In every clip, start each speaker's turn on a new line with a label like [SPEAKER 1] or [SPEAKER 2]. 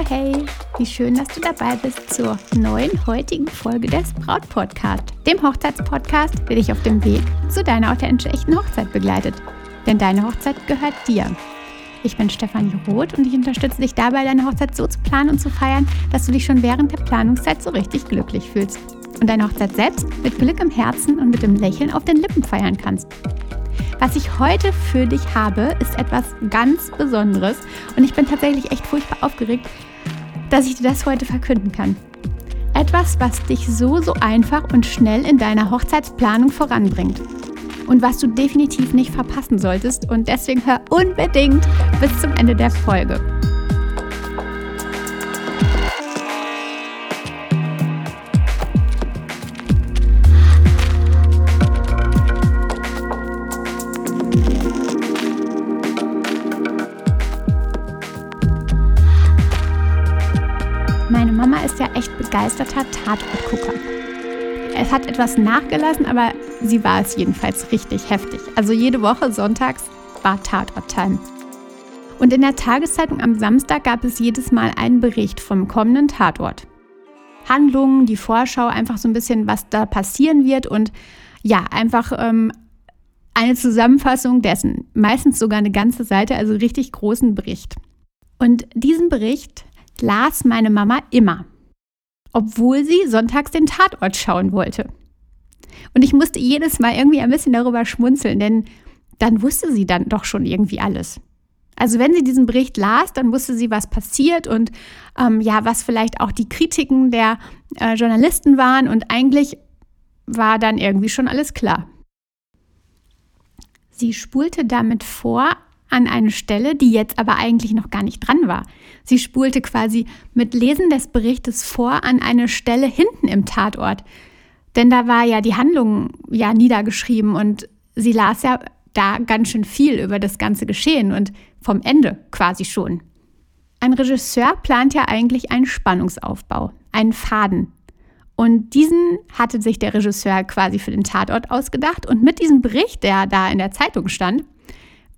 [SPEAKER 1] hey, wie schön, dass du dabei bist zur neuen heutigen Folge des Braut Podcast, dem Hochzeitspodcast, der dich auf dem Weg zu deiner authentisch echten Hochzeit begleitet. Denn deine Hochzeit gehört dir. Ich bin Stefanie Roth und ich unterstütze dich dabei, deine Hochzeit so zu planen und zu feiern, dass du dich schon während der Planungszeit so richtig glücklich fühlst und deine Hochzeit selbst mit Glück im Herzen und mit dem Lächeln auf den Lippen feiern kannst. Was ich heute für dich habe, ist etwas ganz Besonderes und ich bin tatsächlich echt furchtbar aufgeregt, dass ich dir das heute verkünden kann. Etwas, was dich so, so einfach und schnell in deiner Hochzeitsplanung voranbringt. Und was du definitiv nicht verpassen solltest und deswegen hör unbedingt bis zum Ende der Folge. Echt begeisterter Tatortgucker. Es hat etwas nachgelassen, aber sie war es jedenfalls richtig heftig. Also jede Woche sonntags war Tatort-Time. Und in der Tageszeitung am Samstag gab es jedes Mal einen Bericht vom kommenden Tatort. Handlungen, die Vorschau, einfach so ein bisschen, was da passieren wird und ja, einfach ähm, eine Zusammenfassung dessen. Meistens sogar eine ganze Seite, also richtig großen Bericht. Und diesen Bericht las meine Mama immer obwohl sie sonntags den Tatort schauen wollte. Und ich musste jedes Mal irgendwie ein bisschen darüber schmunzeln, denn dann wusste sie dann doch schon irgendwie alles. Also wenn sie diesen Bericht las, dann wusste sie, was passiert und ähm, ja, was vielleicht auch die Kritiken der äh, Journalisten waren und eigentlich war dann irgendwie schon alles klar. Sie spulte damit vor, an eine Stelle, die jetzt aber eigentlich noch gar nicht dran war. Sie spulte quasi mit Lesen des Berichtes vor an eine Stelle hinten im Tatort. Denn da war ja die Handlung ja niedergeschrieben und sie las ja da ganz schön viel über das ganze Geschehen und vom Ende quasi schon. Ein Regisseur plant ja eigentlich einen Spannungsaufbau, einen Faden. Und diesen hatte sich der Regisseur quasi für den Tatort ausgedacht. Und mit diesem Bericht, der da in der Zeitung stand,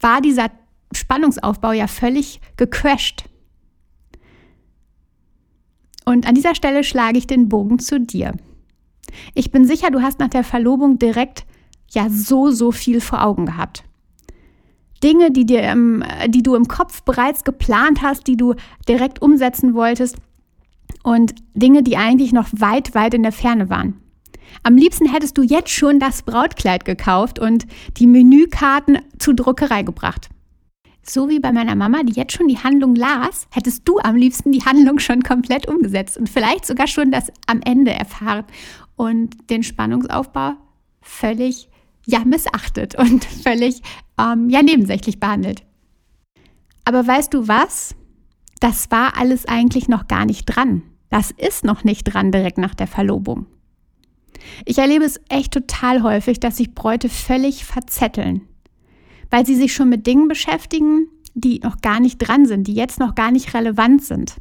[SPEAKER 1] war dieser Spannungsaufbau ja völlig gecrashed. Und an dieser Stelle schlage ich den Bogen zu dir. Ich bin sicher, du hast nach der Verlobung direkt ja so, so viel vor Augen gehabt. Dinge, die, dir im, die du im Kopf bereits geplant hast, die du direkt umsetzen wolltest und Dinge, die eigentlich noch weit, weit in der Ferne waren. Am liebsten hättest du jetzt schon das Brautkleid gekauft und die Menükarten zur Druckerei gebracht. So wie bei meiner Mama, die jetzt schon die Handlung las, hättest du am liebsten die Handlung schon komplett umgesetzt und vielleicht sogar schon das am Ende erfahren und den Spannungsaufbau völlig ja missachtet und völlig ähm, ja nebensächlich behandelt. Aber weißt du was? Das war alles eigentlich noch gar nicht dran. Das ist noch nicht dran direkt nach der Verlobung. Ich erlebe es echt total häufig, dass sich Bräute völlig verzetteln weil sie sich schon mit Dingen beschäftigen, die noch gar nicht dran sind, die jetzt noch gar nicht relevant sind.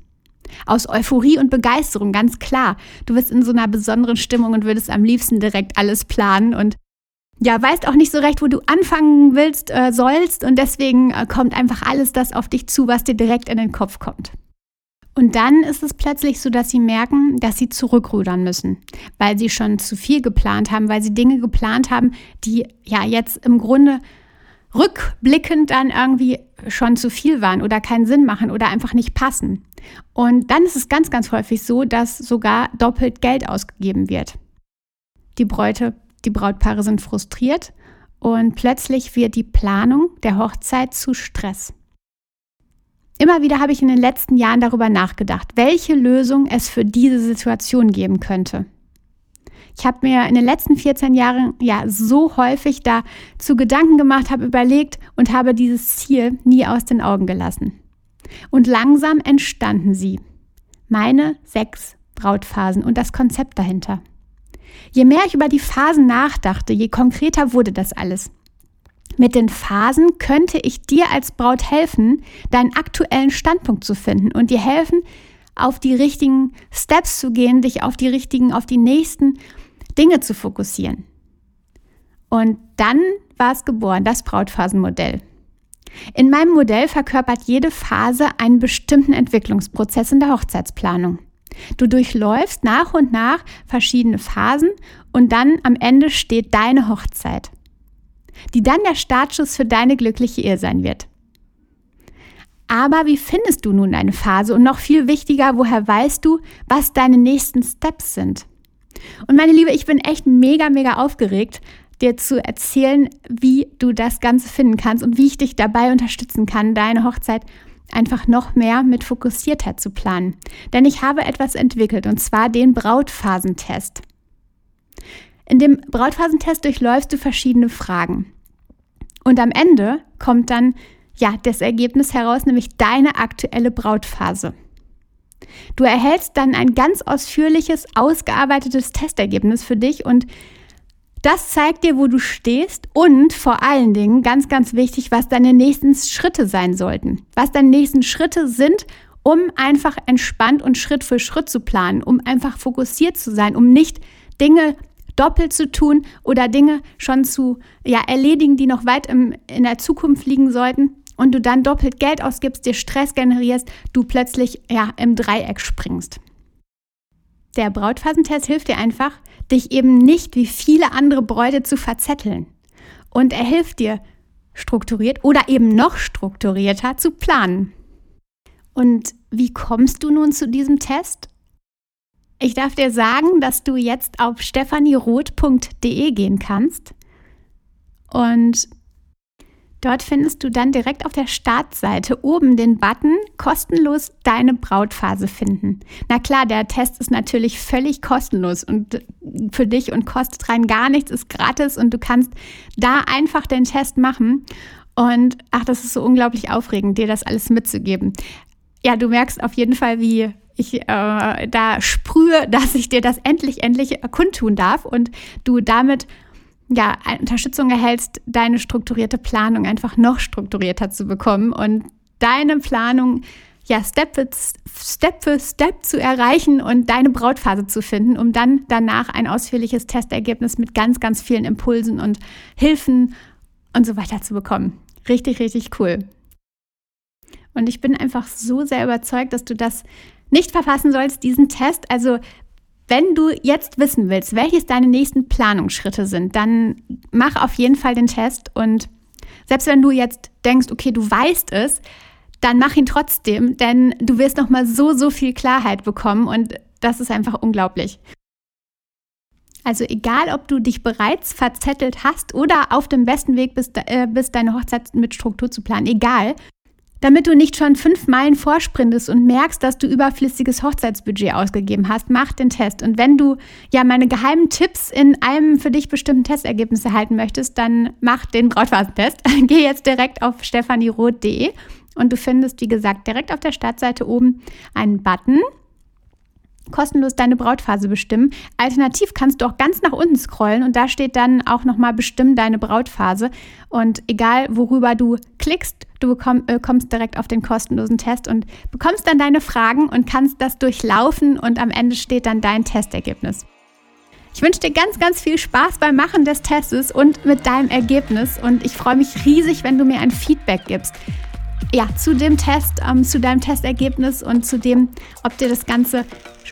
[SPEAKER 1] Aus Euphorie und Begeisterung, ganz klar. Du bist in so einer besonderen Stimmung und würdest am liebsten direkt alles planen und ja, weißt auch nicht so recht, wo du anfangen willst, äh, sollst und deswegen äh, kommt einfach alles das auf dich zu, was dir direkt in den Kopf kommt. Und dann ist es plötzlich so, dass sie merken, dass sie zurückrudern müssen, weil sie schon zu viel geplant haben, weil sie Dinge geplant haben, die ja jetzt im Grunde rückblickend dann irgendwie schon zu viel waren oder keinen Sinn machen oder einfach nicht passen. Und dann ist es ganz, ganz häufig so, dass sogar doppelt Geld ausgegeben wird. Die Bräute, die Brautpaare sind frustriert und plötzlich wird die Planung der Hochzeit zu Stress. Immer wieder habe ich in den letzten Jahren darüber nachgedacht, welche Lösung es für diese Situation geben könnte. Ich habe mir in den letzten 14 Jahren ja so häufig dazu Gedanken gemacht, habe überlegt und habe dieses Ziel nie aus den Augen gelassen. Und langsam entstanden sie. Meine sechs Brautphasen und das Konzept dahinter. Je mehr ich über die Phasen nachdachte, je konkreter wurde das alles. Mit den Phasen könnte ich dir als Braut helfen, deinen aktuellen Standpunkt zu finden und dir helfen, auf die richtigen Steps zu gehen, dich auf die richtigen, auf die nächsten Dinge zu fokussieren. Und dann war es geboren, das Brautphasenmodell. In meinem Modell verkörpert jede Phase einen bestimmten Entwicklungsprozess in der Hochzeitsplanung. Du durchläufst nach und nach verschiedene Phasen und dann am Ende steht deine Hochzeit, die dann der Startschuss für deine glückliche Ehe sein wird. Aber wie findest du nun deine Phase? Und noch viel wichtiger, woher weißt du, was deine nächsten Steps sind? Und meine Liebe, ich bin echt mega, mega aufgeregt, dir zu erzählen, wie du das Ganze finden kannst und wie ich dich dabei unterstützen kann, deine Hochzeit einfach noch mehr mit Fokussiertheit zu planen. Denn ich habe etwas entwickelt und zwar den Brautphasentest. In dem Brautphasentest durchläufst du verschiedene Fragen. Und am Ende kommt dann ja das Ergebnis heraus, nämlich deine aktuelle Brautphase. Du erhältst dann ein ganz ausführliches, ausgearbeitetes Testergebnis für dich und das zeigt dir, wo du stehst und vor allen Dingen, ganz, ganz wichtig, was deine nächsten Schritte sein sollten. Was deine nächsten Schritte sind, um einfach entspannt und Schritt für Schritt zu planen, um einfach fokussiert zu sein, um nicht Dinge doppelt zu tun oder Dinge schon zu ja, erledigen, die noch weit im, in der Zukunft liegen sollten und du dann doppelt Geld ausgibst, dir Stress generierst, du plötzlich ja, im Dreieck springst. Der Brautphasentest hilft dir einfach, dich eben nicht wie viele andere Bräute zu verzetteln. Und er hilft dir, strukturiert oder eben noch strukturierter zu planen. Und wie kommst du nun zu diesem Test? Ich darf dir sagen, dass du jetzt auf stephanieroth.de gehen kannst und Dort findest du dann direkt auf der Startseite oben den Button kostenlos deine Brautphase finden. Na klar, der Test ist natürlich völlig kostenlos und für dich und kostet rein gar nichts, ist gratis und du kannst da einfach den Test machen. Und ach, das ist so unglaublich aufregend, dir das alles mitzugeben. Ja, du merkst auf jeden Fall, wie ich äh, da sprühe, dass ich dir das endlich, endlich kundtun darf und du damit ja, Unterstützung erhältst, deine strukturierte Planung einfach noch strukturierter zu bekommen und deine Planung ja, Step für, Step für Step zu erreichen und deine Brautphase zu finden, um dann danach ein ausführliches Testergebnis mit ganz, ganz vielen Impulsen und Hilfen und so weiter zu bekommen. Richtig, richtig cool. Und ich bin einfach so sehr überzeugt, dass du das nicht verpassen sollst, diesen Test. Also wenn du jetzt wissen willst, welches deine nächsten Planungsschritte sind, dann mach auf jeden Fall den Test und selbst wenn du jetzt denkst, okay, du weißt es, dann mach ihn trotzdem, denn du wirst noch mal so so viel Klarheit bekommen und das ist einfach unglaublich. Also egal, ob du dich bereits verzettelt hast oder auf dem besten Weg bist, äh, bist deine Hochzeit mit Struktur zu planen, egal, damit du nicht schon fünf Meilen vorsprintest und merkst, dass du überflüssiges Hochzeitsbudget ausgegeben hast, mach den Test. Und wenn du ja meine geheimen Tipps in einem für dich bestimmten Testergebnis erhalten möchtest, dann mach den Brautphasentest. Geh jetzt direkt auf stephanieroth.de und du findest, wie gesagt, direkt auf der Startseite oben einen Button kostenlos deine Brautphase bestimmen. Alternativ kannst du auch ganz nach unten scrollen und da steht dann auch nochmal bestimmen deine Brautphase. Und egal worüber du klickst, du bekomm, äh, kommst direkt auf den kostenlosen Test und bekommst dann deine Fragen und kannst das durchlaufen und am Ende steht dann dein Testergebnis. Ich wünsche dir ganz, ganz viel Spaß beim Machen des Tests und mit deinem Ergebnis und ich freue mich riesig, wenn du mir ein Feedback gibst ja, zu dem Test, ähm, zu deinem Testergebnis und zu dem, ob dir das Ganze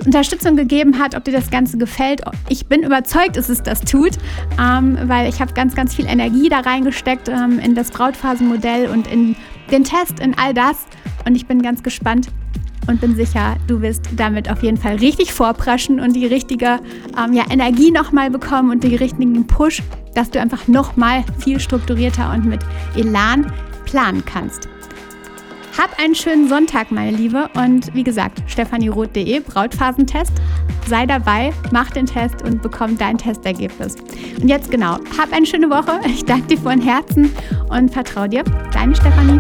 [SPEAKER 1] Unterstützung gegeben hat, ob dir das Ganze gefällt. Ich bin überzeugt, dass es das tut, ähm, weil ich habe ganz, ganz viel Energie da reingesteckt ähm, in das Brautphasenmodell und in den Test, in all das. Und ich bin ganz gespannt und bin sicher, du wirst damit auf jeden Fall richtig vorpreschen und die richtige ähm, ja, Energie nochmal bekommen und den richtigen Push, dass du einfach nochmal viel strukturierter und mit Elan planen kannst. Hab einen schönen Sonntag, meine Liebe. Und wie gesagt, stefanieroth.de, Brautphasentest. Sei dabei, mach den Test und bekomm dein Testergebnis. Und jetzt genau, hab eine schöne Woche. Ich danke dir von Herzen und vertraue dir. Deine Stefanie.